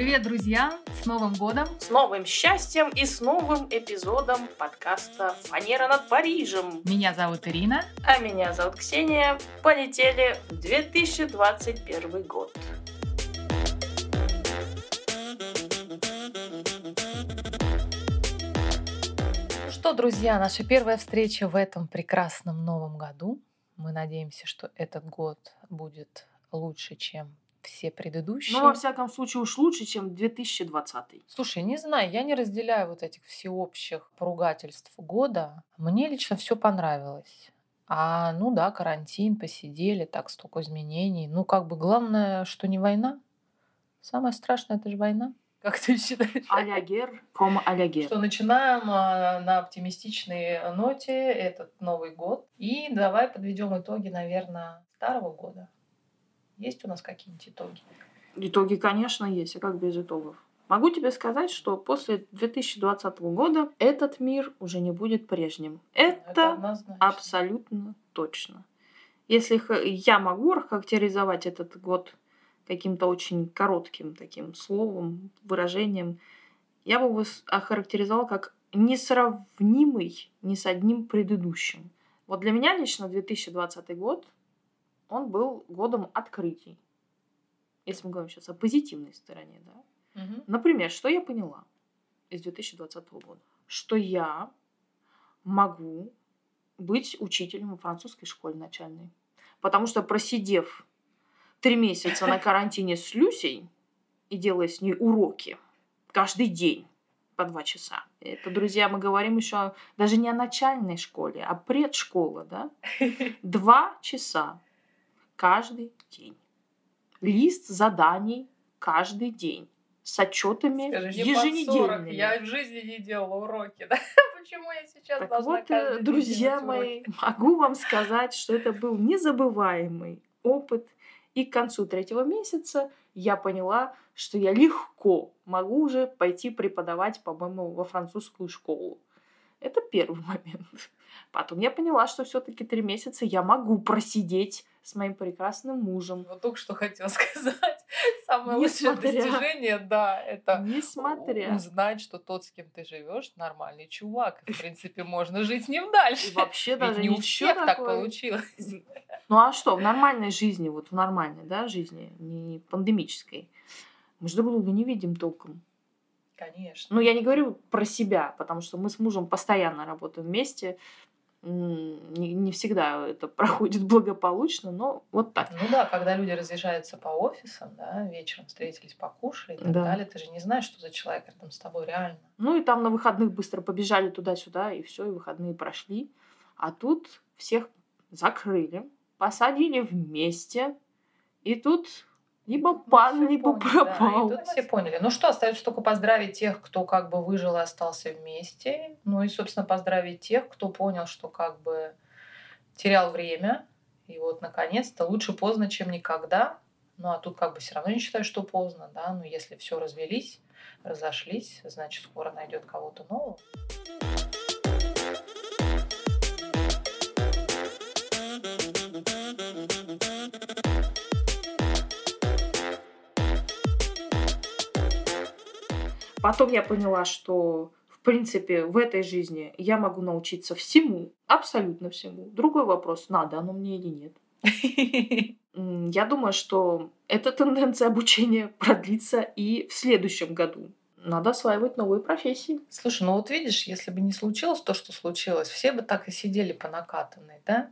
Привет, друзья! С Новым годом! С новым счастьем и с новым эпизодом подкаста «Фанера над Парижем». Меня зовут Ирина. А меня зовут Ксения. Полетели в 2021 год. Ну что, друзья, наша первая встреча в этом прекрасном новом году. Мы надеемся, что этот год будет лучше, чем все предыдущие. Ну, во всяком случае, уж лучше, чем 2020. Слушай, не знаю, я не разделяю вот этих всеобщих поругательств года. Мне лично все понравилось. А, ну да, карантин, посидели, так столько изменений. Ну, как бы главное, что не война. Самое страшное это же война. Как ты считаешь? Алягер, ком алягер. Что начинаем а, на оптимистичной ноте этот Новый год. И давай подведем итоги, наверное, старого года. Есть у нас какие-нибудь итоги? Итоги, конечно, есть. А как без итогов? Могу тебе сказать, что после 2020 года этот мир уже не будет прежним. Это, однозначно. абсолютно точно. Если я могу характеризовать этот год каким-то очень коротким таким словом, выражением, я бы его охарактеризовала как несравнимый ни с одним предыдущим. Вот для меня лично 2020 год, он был годом открытий. Если мы говорим сейчас о позитивной стороне, да. Мгм. Например, что я поняла из 2020 года? Что я могу быть учителем в французской школе начальной. Потому что просидев три месяца на карантине с Люсей и делая с ней уроки каждый день по два часа. Это, друзья, мы говорим еще даже не о начальной школе, а предшкола, да? Два часа каждый день. Лист заданий каждый день с отчетами Скажи, не под 40, еженедельными. я в жизни не делала уроки, да? Почему я сейчас Так должна вот, э, друзья мои, уроки? могу вам сказать, что это был незабываемый опыт. И к концу третьего месяца я поняла, что я легко могу уже пойти преподавать, по-моему, во французскую школу. Это первый момент. Потом я поняла, что все-таки три месяца я могу просидеть с моим прекрасным мужем. Вот только что хотела сказать. Самое лучшее Несмотря- достижение, да, это Несмотря. узнать, что тот, с кем ты живешь, нормальный чувак. И, в принципе, можно жить с ним дальше. И вообще Ведь даже не у всех так такое. получилось. Ну а что, в нормальной жизни, вот в нормальной, да, жизни, не пандемической, мы же друг друга не видим толком. Конечно. Ну, я не говорю про себя, потому что мы с мужем постоянно работаем вместе. Не, не всегда это проходит благополучно, но вот так. Ну да, когда люди разъезжаются по офисам, да, вечером встретились, покушали и так Да. далее, ты же не знаешь, что за человек рядом с тобой реально. Ну и там на выходных быстро побежали туда-сюда, и все, и выходные прошли. А тут всех закрыли, посадили вместе, и тут либо мы пан, всё либо поняли, да, и пропал. тут все поняли. Ну что, остается только поздравить тех, кто как бы выжил и остался вместе. Ну и, собственно, поздравить тех, кто понял, что как бы терял время. И вот, наконец-то, лучше поздно, чем никогда. Ну а тут как бы все равно не считаю, что поздно, да. Но если все развелись, разошлись, значит, скоро найдет кого-то нового. Потом я поняла, что, в принципе, в этой жизни я могу научиться всему, абсолютно всему. Другой вопрос, надо оно мне или нет. Я думаю, что эта тенденция обучения продлится и в следующем году. Надо осваивать новые профессии. Слушай, ну вот видишь, если бы не случилось то, что случилось, все бы так и сидели по накатанной, да?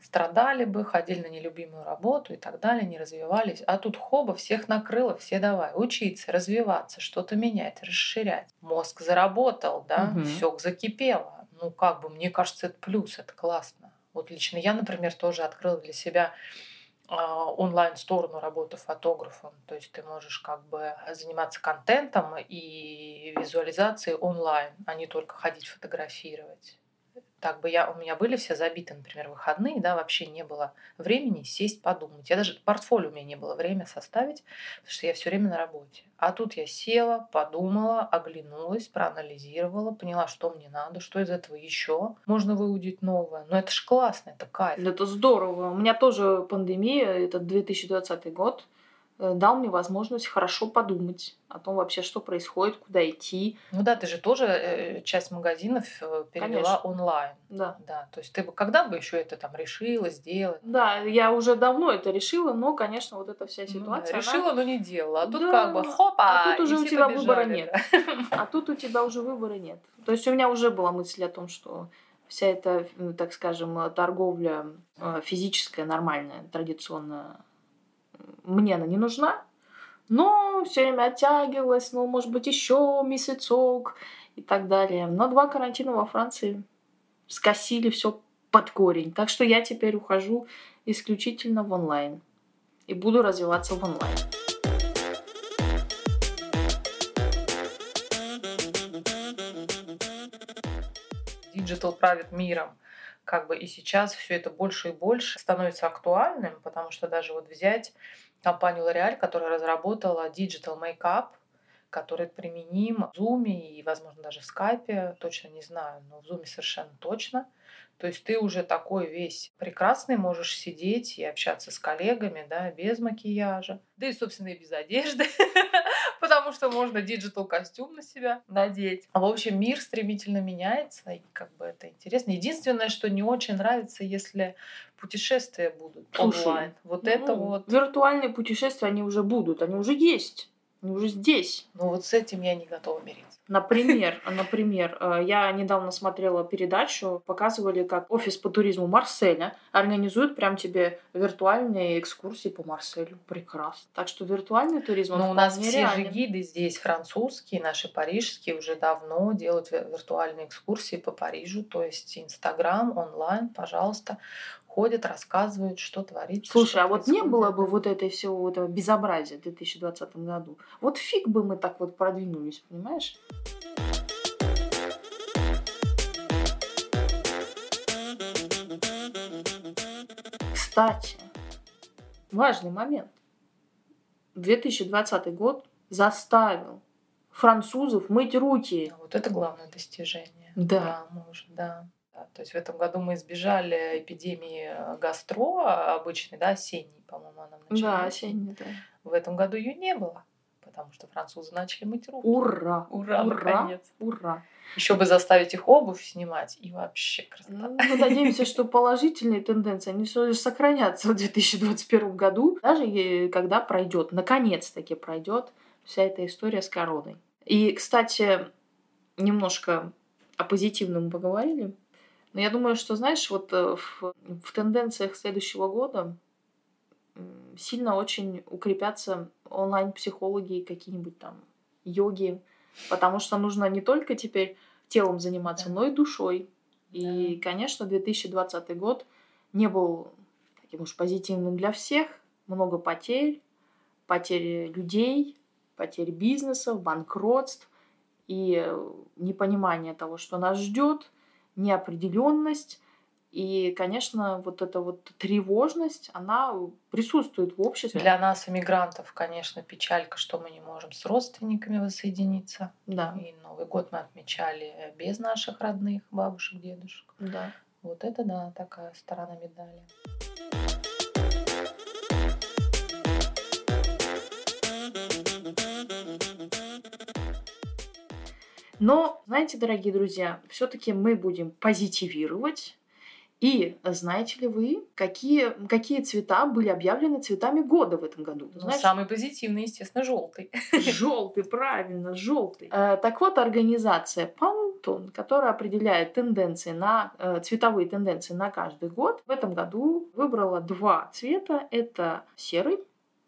Страдали бы, ходили на нелюбимую работу и так далее, не развивались. А тут хоба, всех накрыло, все давай учиться, развиваться, что-то менять, расширять. Мозг заработал, да, Мгм. все закипело. Ну, как бы, мне кажется, это плюс, это классно. Вот лично я, например, тоже открыла для себя а, онлайн-сторону работы фотографом. То есть ты можешь как бы заниматься контентом и визуализацией онлайн, а не только ходить фотографировать. Так бы я, у меня были все забиты, например, выходные, да, вообще не было времени сесть подумать. Я даже портфолио у меня не было время составить, потому что я все время на работе. А тут я села, подумала, оглянулась, проанализировала, поняла, что мне надо, что из этого еще можно выудить новое. Но это ж классно, это кайф. Это здорово. У меня тоже пандемия, это 2020 год. Э, дал мне возможность хорошо подумать о том вообще, что происходит, куда идти. Ну да, ты же тоже э, часть магазинов э, перевела Конечно. онлайн. Да. Да, то есть ты бы когда бы еще это там решила сделать? Да, я уже давно это решила, но, конечно, вот эта вся Ну да, ситуация. она- решила, но не делала. А тут Да, как бы хопа, а тут уже у тебя побежали, выбора нет. да. А тут у тебя уже выбора нет. То есть у меня уже была мысль о том, что вся эта, ну, так скажем, торговля физическая, нормальная, традиционная, мне она не нужна. Но все время оттягивалась, ну, может быть, еще месяцок и так далее. Но два карантина во Франции скосили все под корень. Так что я теперь ухожу исключительно в онлайн. И буду развиваться в онлайн. digital правит миром. Как бы и сейчас все это больше и больше становится актуальным, потому что даже вот взять компанию L'Oreal, которая разработала Digital Makeup, который применим в Zoom и, возможно, даже в Skype, точно не знаю, но в Zoom совершенно точно. То есть ты уже такой весь прекрасный можешь сидеть и общаться с коллегами, да, без макияжа, да и, собственно, и без одежды, потому что можно digital костюм на себя надеть. В общем, мир стремительно меняется, и как бы это интересно. Единственное, что не очень нравится, если путешествия будут Слушай, онлайн. Вот это Ну, вот. Виртуальные путешествия, они уже будут, они уже есть. Они уже здесь. Ну вот с этим я не готова мириться. Например, например, э, я недавно смотрела передачу, показывали, как офис по туризму Марселя организует прям тебе виртуальные экскурсии по Марселю. Прекрасно. Так что виртуальный туризм, Но у нас все же реален. гиды здесь французские, наши парижские уже давно делают ви- виртуальные экскурсии по Парижу. То есть Инстаграм, онлайн, пожалуйста, ходят, рассказывают, что творится. Слушай, что а вот не происходит. было бы вот этой всего этого безобразия в 2020 году. Вот фиг бы мы так вот продвинулись, понимаешь? Кстати, важный момент. 2020 год заставил французов мыть руки. Вот это главное достижение. Да. мы уже, да. Да, То есть в этом году мы избежали эпидемии гастро а, обычной, да, осенней, по-моему, она в начале Да, осени. осенний, да. В этом году ее не было, потому что французы начали мыть руки. Ура! Ура, Ура! наконец. Ура! Еще бы заставить их обувь снимать, и вообще красота. Ну, мы надеемся, что положительные тенденции, они все лишь сохранятся в 2021 году, даже когда пройдет, наконец-таки пройдет вся эта история с короной. И, кстати, немножко о позитивном поговорили. Но я думаю, что, знаешь, вот э, в, в тенденциях следующего года сильно очень укрепятся онлайн-психологи, какие-нибудь там йоги, потому что нужно не только теперь телом заниматься, Да. но и душой. И, конечно, 2020 год не был таким уж позитивным для всех. Много потерь, потери людей, потерь бизнесов, банкротств и э, непонимание того, что нас ждет, неопределенность. И, конечно, вот эта вот тревожность, она присутствует в обществе. Для нас, иммигрантов, конечно, печалька, что мы не можем с родственниками воссоединиться. Да, И Новый год мы отмечали без наших родных, бабушек, дедушек. да. Вот это, да, такая сторона медали. Но, знаете, дорогие друзья, все-таки мы будем позитивировать. И знаете ли вы, какие, какие цвета были объявлены цветами года в этом году? Ну, Знаешь, самый позитивный, естественно, желтый. Желтый, правильно, желтый. Э, так вот, организация Pantone, которая определяет тенденции на э, цветовые тенденции на каждый год, в этом году выбрала два цвета. Это серый,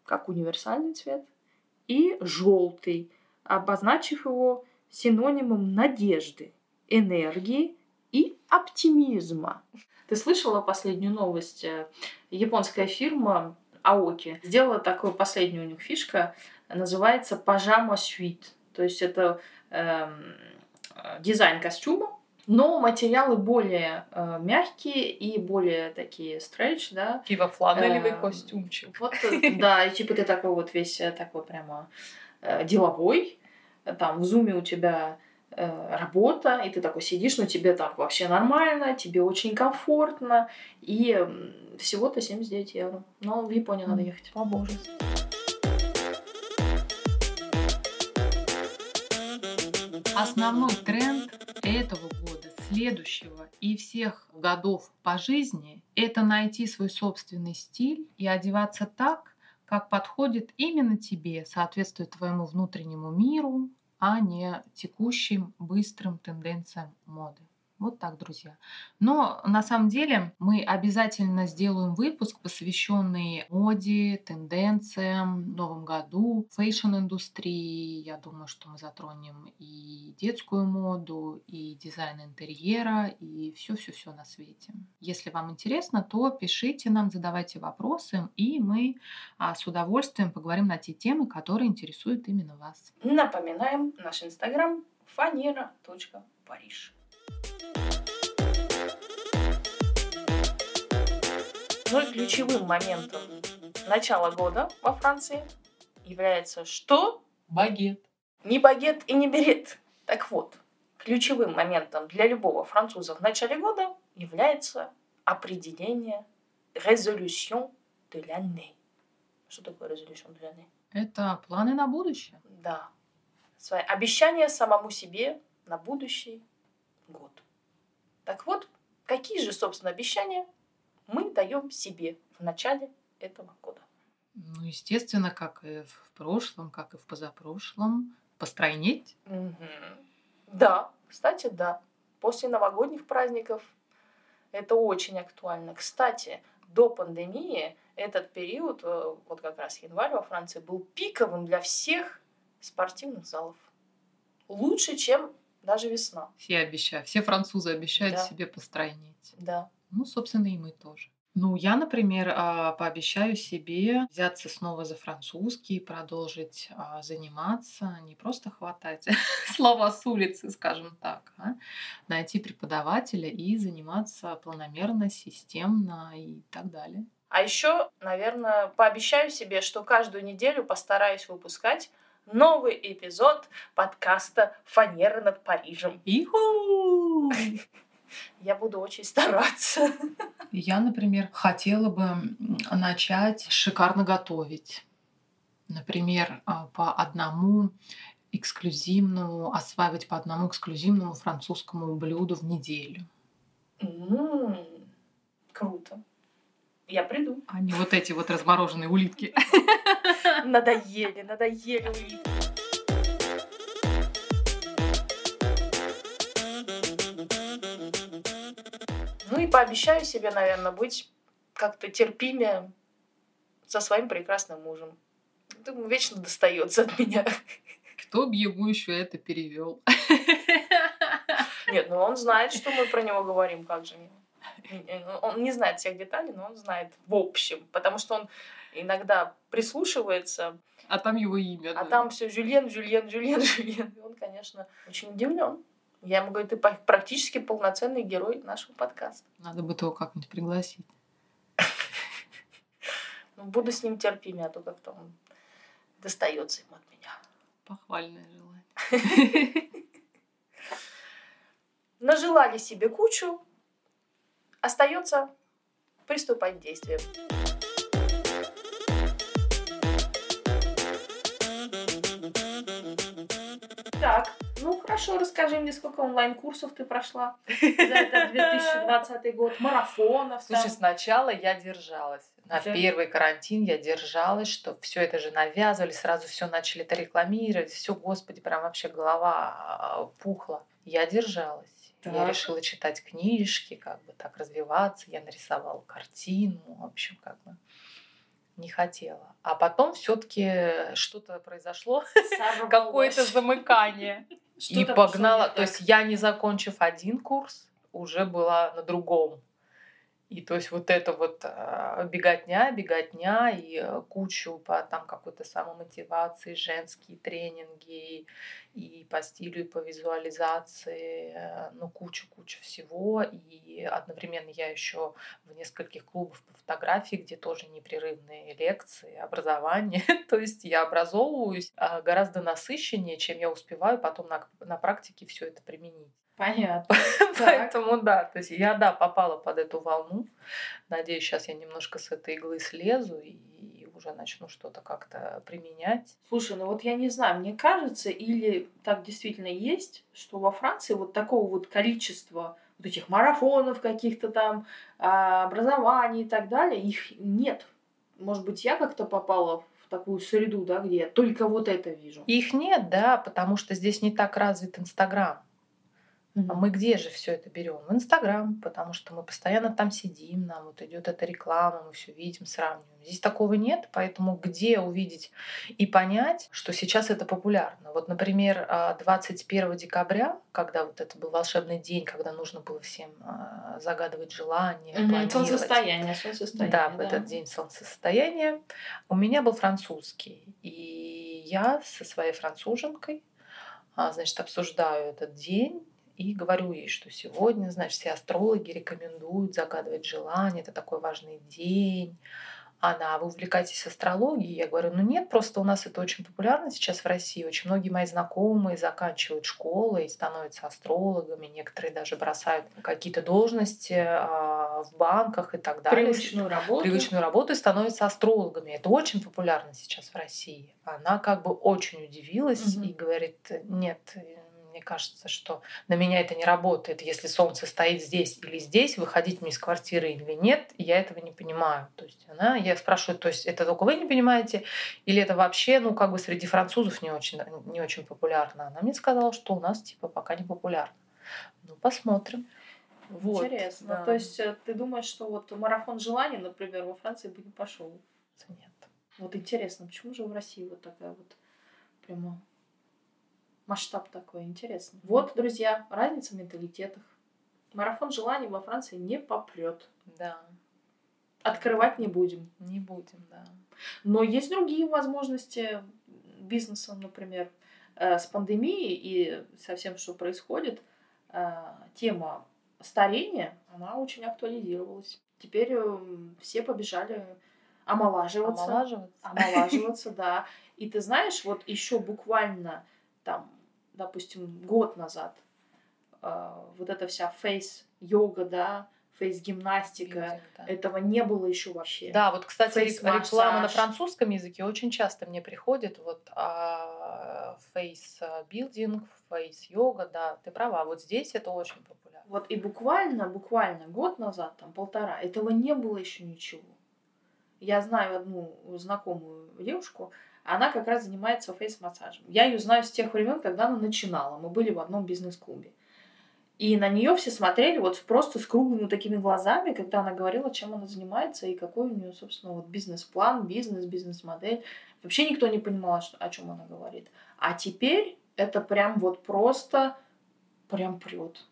как универсальный цвет, и желтый, обозначив его синонимом надежды, энергии и оптимизма. Ты слышала последнюю новость? Э, Японская фирма Аоки сделала такую последнюю у них фишка, называется пажама свит. То есть это эм, э, дизайн костюма, но материалы более э, мягкие и более такие стретч, да. Типа фланелевый Эм, костюмчик. Вот, э, да, и типа ты такой вот весь э, такой прямо э, деловой. Там в зуме у тебя э, Э, работа, и ты такой сидишь, но тебе так вообще нормально, тебе очень комфортно, и всего-то 79 евро. Но в Японию надо ехать. О боже. Основной тренд этого года, следующего и всех годов по жизни – это найти свой собственный стиль и одеваться так, как подходит именно тебе, соответствует твоему внутреннему миру, а не текущим быстрым тенденциям моды. Вот так, друзья. Но на самом деле мы обязательно сделаем выпуск, посвященный моде, тенденциям, Новом году, fashion-индустрии. Я думаю, что мы затронем и детскую моду, и дизайн интерьера, и все-все-все на свете. Если вам интересно, то пишите нам, задавайте вопросы, и мы а, с удовольствием поговорим на те темы, которые интересуют именно вас. Напоминаем наш инстаграм фанера.париж. Ну и ключевым моментом начала года во Франции является что? Багет. Не багет и не берет. Так вот, ключевым моментом для любого француза в начале года является определение résolution de l'année. Что такое résolution de l'année? Это планы на будущее. Да. Свои обещания самому себе на будущий год. Так вот, какие же, собственно, обещания мы даем себе в начале этого года? Ну, естественно, как и в прошлом, как и в позапрошлом, постройнеть. Угу. Да, кстати, да. После новогодних праздников это очень актуально. Кстати, до пандемии этот период, э, вот как раз январь во Франции, был пиковым для всех спортивных залов. Лучше, чем даже весна. Все обещают, все французы обещают да. себе постройнеть. Да. Ну, собственно, и мы тоже. Ну, я, например, а, пообещаю себе взяться снова за французский, продолжить а, заниматься, не просто хватать слова с улицы, скажем так, а найти преподавателя и заниматься планомерно, системно и так далее. А еще, наверное, пообещаю себе, что каждую неделю постараюсь выпускать новый эпизод подкаста «Фанера над Парижем». Иху! Я буду очень стараться. Я, например, хотела бы начать шикарно готовить. Например, а, по одному эксклюзивному, осваивать по одному эксклюзивному французскому блюду в неделю. м круто. Я приду. А не вот эти вот размороженные улитки. Надоели, надоели улитки. Ну и пообещаю себе, наверное, быть как-то терпимее со своим прекрасным мужем. Думаю, вечно достается от меня. Кто бы ему еще это перевел? Нет, ну он знает, что мы про него говорим, как же. Он не знает всех деталей, но он знает в общем, потому что он иногда прислушивается. А там его имя. А да. там все Жюльен, Жюльен, Жюльен, Жюльен. И он, конечно, очень удивлен. Я ему говорю, ты практически полноценный герой нашего подкаста. Надо бы его как-нибудь пригласить. Ну, буду с ним терпимее, а то как-то он достается ему от меня. Похвальное желание. Нажелали себе кучу. Остается приступать к действиям. Так, ну хорошо, расскажи мне, сколько онлайн-курсов ты прошла за этот 2020 год, марафонов. Слушай, там. сначала я держалась. На да. первый карантин я держалась, что все это же навязывали, сразу все начали это рекламировать, все, господи, прям вообще голова а, пухла. Я держалась. Так. Я решила читать книжки, как бы так развиваться. Я нарисовала картину, в общем, как бы не хотела. А потом все-таки что-то произошло, какое-то замыкание. И погнала. То есть я, не закончив один курс, уже была на другом. И то есть вот это вот э, беготня, беготня и э, кучу по там какой-то самомотивации, женские тренинги и по стилю, и по визуализации, э, ну кучу-кучу всего. И одновременно я еще в нескольких клубах по фотографии, где тоже непрерывные лекции, образование. то есть я образовываюсь э, гораздо насыщеннее, чем я успеваю потом на, на практике все это применить. Понятно. Поэтому да, то есть я, да, попала под эту волну. Надеюсь, сейчас я немножко с этой иглы слезу и уже начну что-то как-то применять. Слушай, ну вот я не знаю, мне кажется, или так действительно есть, что во Франции вот такого вот количества вот этих марафонов каких-то там, а, образований и так далее, их нет. Может быть, я как-то попала в такую среду, да, где я только вот это вижу. Их нет, да, потому что здесь не так развит Инстаграм. А мы где же все это берем? В Инстаграм, потому что мы постоянно там сидим, нам вот идет эта реклама, мы все видим, сравниваем. Здесь такого нет, поэтому где увидеть и понять, что сейчас это популярно? Вот, например, 21 а, декабря, когда вот это был волшебный день, когда нужно было всем а, загадывать желания, угу, планировать. Солнцестояние, солнцестояние. Да, в этот день солнцестояния. У меня был французский, и я со своей француженкой значит, обсуждаю этот день, и говорю ей, что сегодня, значит, все астрологи рекомендуют загадывать желание, это такой важный день. Она, вы увлекаетесь астрологией? Я говорю, ну нет, просто у нас это очень популярно сейчас в России. Очень многие мои знакомые заканчивают школы и становятся астрологами. Некоторые даже бросают какие-то должности а, в банках и так далее. Привычную работу. Привычную работу и становятся астрологами. Это очень популярно сейчас в России. Она как бы очень удивилась угу. и говорит, нет, мне кажется, что на меня это не работает. Если солнце стоит здесь или здесь, выходить мне из квартиры или нет, я этого не понимаю. То есть она, я спрашиваю, то есть это только вы не понимаете, или это вообще, ну, как бы среди французов не очень, не очень популярно. Она мне сказала, что у нас, типа, пока не популярно. Ну, посмотрим. Вот, Интересно. Да. То есть э, ты думаешь, что вот марафон желаний, например, во Франции бы не пошел? Нет. Вот интересно, почему же в России вот такая вот прямо масштаб такой интересный. Вот, друзья, разница в менталитетах. Марафон желаний во Франции не попрет. Да. Открывать не будем. Не будем, да. Но есть другие возможности бизнеса, например, э, с пандемией и со всем, что происходит, э, тема старения, она очень актуализировалась. Теперь э, все побежали омолаживаться. Омолаживаться. Омолаживаться, да. И ты знаешь, вот еще буквально там допустим, год назад, э, вот эта вся face-йога, да, face-гимнастика, да. этого не было еще вообще. Да, вот, кстати, реклама на французском языке очень часто мне приходит, вот face-building, face-йога, да, ты права, вот здесь это очень популярно. Вот и буквально, буквально год назад, там полтора, этого не было еще ничего. Я знаю одну знакомую девушку, она как раз занимается face-массажем. Я ее знаю с тех времен, когда она начинала. Мы были в одном бизнес-клубе. И на нее все смотрели вот просто с круглыми такими глазами, когда она говорила, чем она занимается и какой у нее, собственно, вот бизнес-план, бизнес, бизнес-модель. Вообще никто не понимал, о чем она говорит. А теперь это прям вот просто прям прет.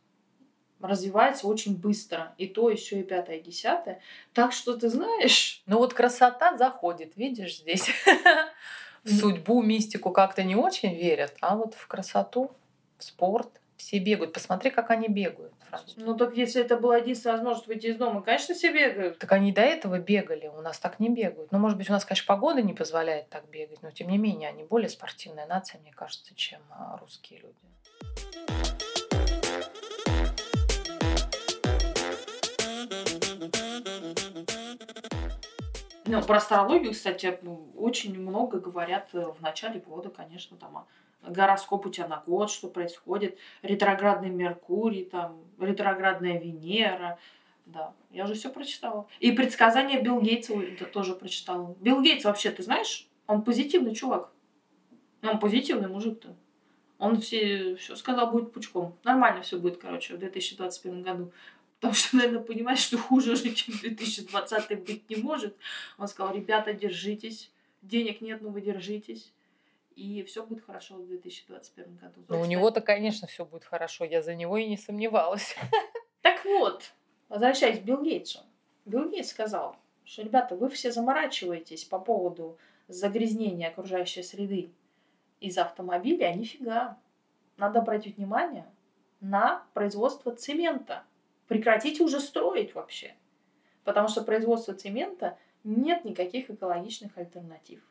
Развивается очень быстро. И то, и все, и пятое, и десятое. Так что ты знаешь... Ну вот красота заходит, видишь, здесь. в судьбу, мистику как-то не очень верят, а вот в красоту, в спорт все бегают. Посмотри, как они бегают. Ну так если это была единственная возможность выйти из дома, конечно, все бегают. Так они до этого бегали, у нас так не бегают. Ну, может быть, у нас, конечно, погода не позволяет так бегать, но тем не менее они более спортивная нация, мне кажется, чем а, русские люди. Ну, про астрологию, кстати, очень много говорят э, в начале года, конечно, там гороскоп у тебя на год, что происходит, ретроградный Меркурий, там, ретроградная Венера. Да, я уже все прочитала. И предсказания Билл Гейтса тоже прочитала. Билл Гейтс вообще, ты знаешь, он позитивный чувак. Он позитивный мужик-то. Он все, все сказал, будет пучком. Нормально все будет, короче, в 2021 году. Потому что, наверное, понимает, что хуже уже, чем 2020 быть не может. Он сказал, ребята, держитесь. Денег нет, но вы держитесь. И все будет хорошо в 2021 году. Ну, у него-то, конечно, все будет хорошо. Я за него и не сомневалась. Так вот, возвращаясь к Билл Гейтсу. Билл Гейтс сказал, что, ребята, вы все заморачиваетесь по поводу загрязнения окружающей среды из автомобиля, а нифига. Надо обратить внимание на производство цемента – Прекратите уже строить вообще. Потому что производство цемента нет никаких экологичных альтернатив.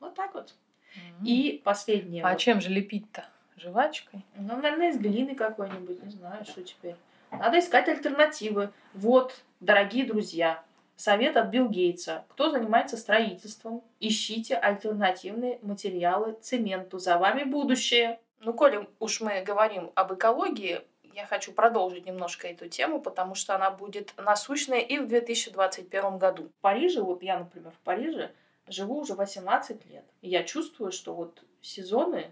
Вот так вот. Mm-hmm. И последнее. А вот. чем же лепить-то? Жвачкой? Ну, наверное, из глины какой-нибудь, не знаю, что теперь. Надо искать альтернативы. Вот, дорогие друзья, Совет от Билл Гейтса. Кто занимается строительством, ищите альтернативные материалы цементу. За вами будущее. Ну, коли уж мы говорим об экологии, я хочу продолжить немножко эту тему, потому что она будет насущная и в 2021 году. В Париже, вот я, например, в Париже живу уже 18 лет. И я чувствую, что вот сезоны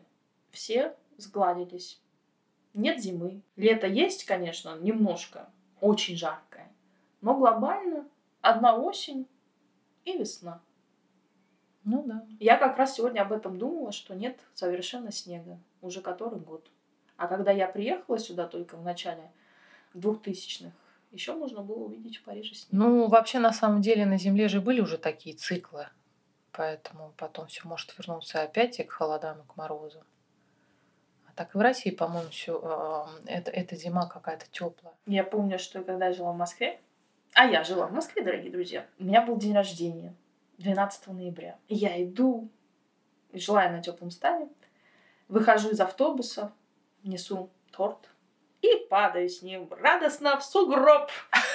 все сгладились. Нет зимы. Лето есть, конечно, немножко, очень жаркое. Но глобально одна осень и весна. Ну да. Я как раз сегодня об этом думала, что нет совершенно снега уже который год. А когда я приехала сюда только в начале 2000-х, еще можно было увидеть в Париже снег. Ну, вообще, на самом деле, на Земле же были уже такие циклы. Поэтому потом все может вернуться опять и к холодам, и к морозу. А так и в России, по-моему, все, это, эта зима какая-то теплая. Я помню, что когда я жила в Москве, а я жила в Москве, дорогие друзья, у меня был день рождения 12 ноября. Я иду, жила я на теплом стане, выхожу из автобуса, несу торт и падаю с ним радостно в сугроб.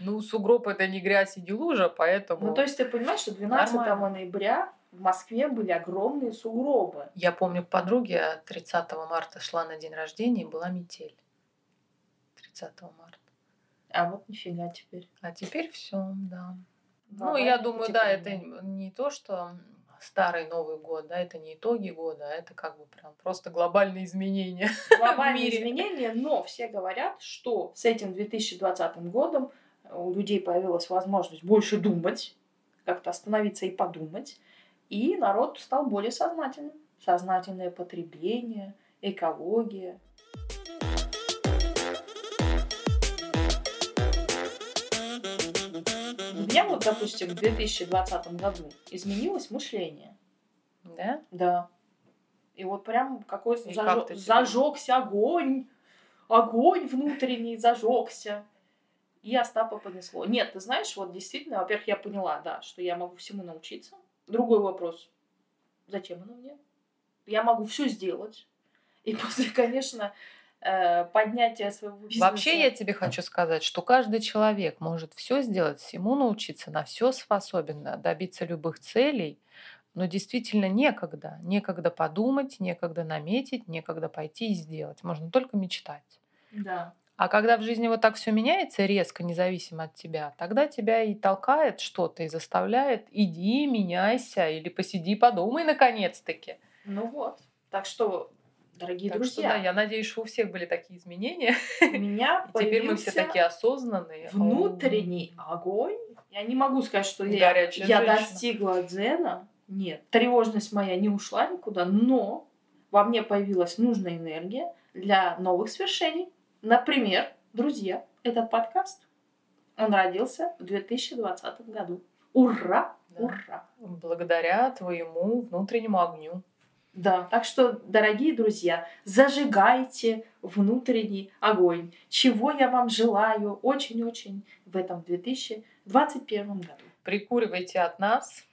Ну, сугроб это не грязь и не лужа, поэтому... Ну, то есть ты понимаешь, что 12 Нормально. ноября в Москве были огромные сугробы. Я помню, к подруге 30 марта шла на день рождения и была метель. 30 марта. А вот нифига теперь. А теперь все, да. Ну, я думаю, да, это не то, что старый Новый год, да, это не итоги года, а это как бы прям просто глобальные изменения. Глобальные изменения, но все говорят, что с этим 2020 годом у людей появилась возможность больше думать, как-то остановиться и подумать, и народ стал более сознательным. Сознательное потребление, экология. Меня вот, допустим, в 2020 году изменилось мышление. Да? Да. И вот прям какой-то зажег, зажегся огонь, огонь внутренний зажегся. И Остапа понесло. Нет, ты знаешь, вот действительно, во-первых, я поняла, да, что я могу всему научиться. Другой вопрос. Зачем оно мне? Я могу все сделать. И после, конечно, поднятия своего бизнеса. Вообще я тебе хочу сказать, что каждый человек может все сделать, всему научиться, на все способен, добиться любых целей, но действительно некогда. Некогда подумать, некогда наметить, некогда пойти и сделать. Можно только мечтать. Да. А когда в жизни вот так все меняется резко, независимо от тебя, тогда тебя и толкает что-то, и заставляет иди, меняйся, или посиди, подумай наконец-таки. Ну вот. Так что, дорогие так друзья. Что, да, я надеюсь, что у всех были такие изменения. У меня и Теперь мы все такие осознанные. Внутренний огонь. Я не могу сказать, что я, я достигла дзена. Нет. Тревожность моя не ушла никуда, но во мне появилась нужная энергия для новых свершений Например, друзья, этот подкаст, он родился в 2020 году. Ура! Да. Ура! Благодаря твоему внутреннему огню. Да, так что, дорогие друзья, зажигайте внутренний огонь. Чего я вам желаю очень-очень в этом 2021 году. Прикуривайте от нас.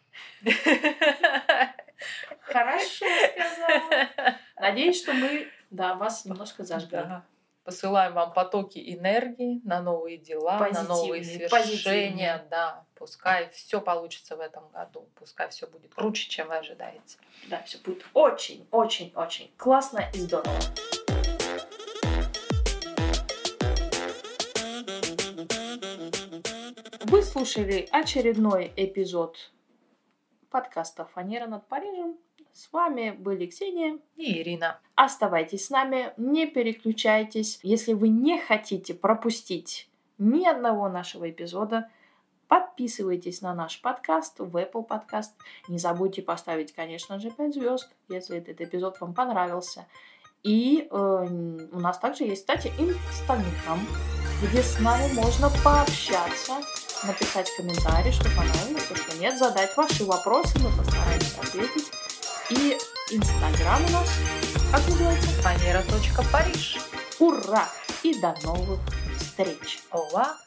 Хорошо сказала. Надеюсь, что мы да, вас немножко зажгли. Да. Посылаем вам потоки энергии на новые дела, на новые свершения. Да, пускай все получится в этом году. Пускай все будет круче, чем вы ожидаете. Да, все будет очень, очень, очень классно и здорово. Вы слушали очередной эпизод подкаста «Фанера над Парижем». С вами были Ксения и Ирина. Оставайтесь с нами, не переключайтесь. Если вы не хотите пропустить ни одного нашего эпизода, подписывайтесь на наш подкаст в Apple Podcast. Не забудьте поставить, конечно же, 5 звезд, если этот эпизод вам понравился. И э, у нас также есть, кстати, Инстаграм, где с нами можно пообщаться, написать комментарий, что понравилось, а что нет, задать ваши вопросы, мы постараемся ответить. И Инстаграм у нас, как называется? Фанера.париж. Ура! И до новых встреч! Ова!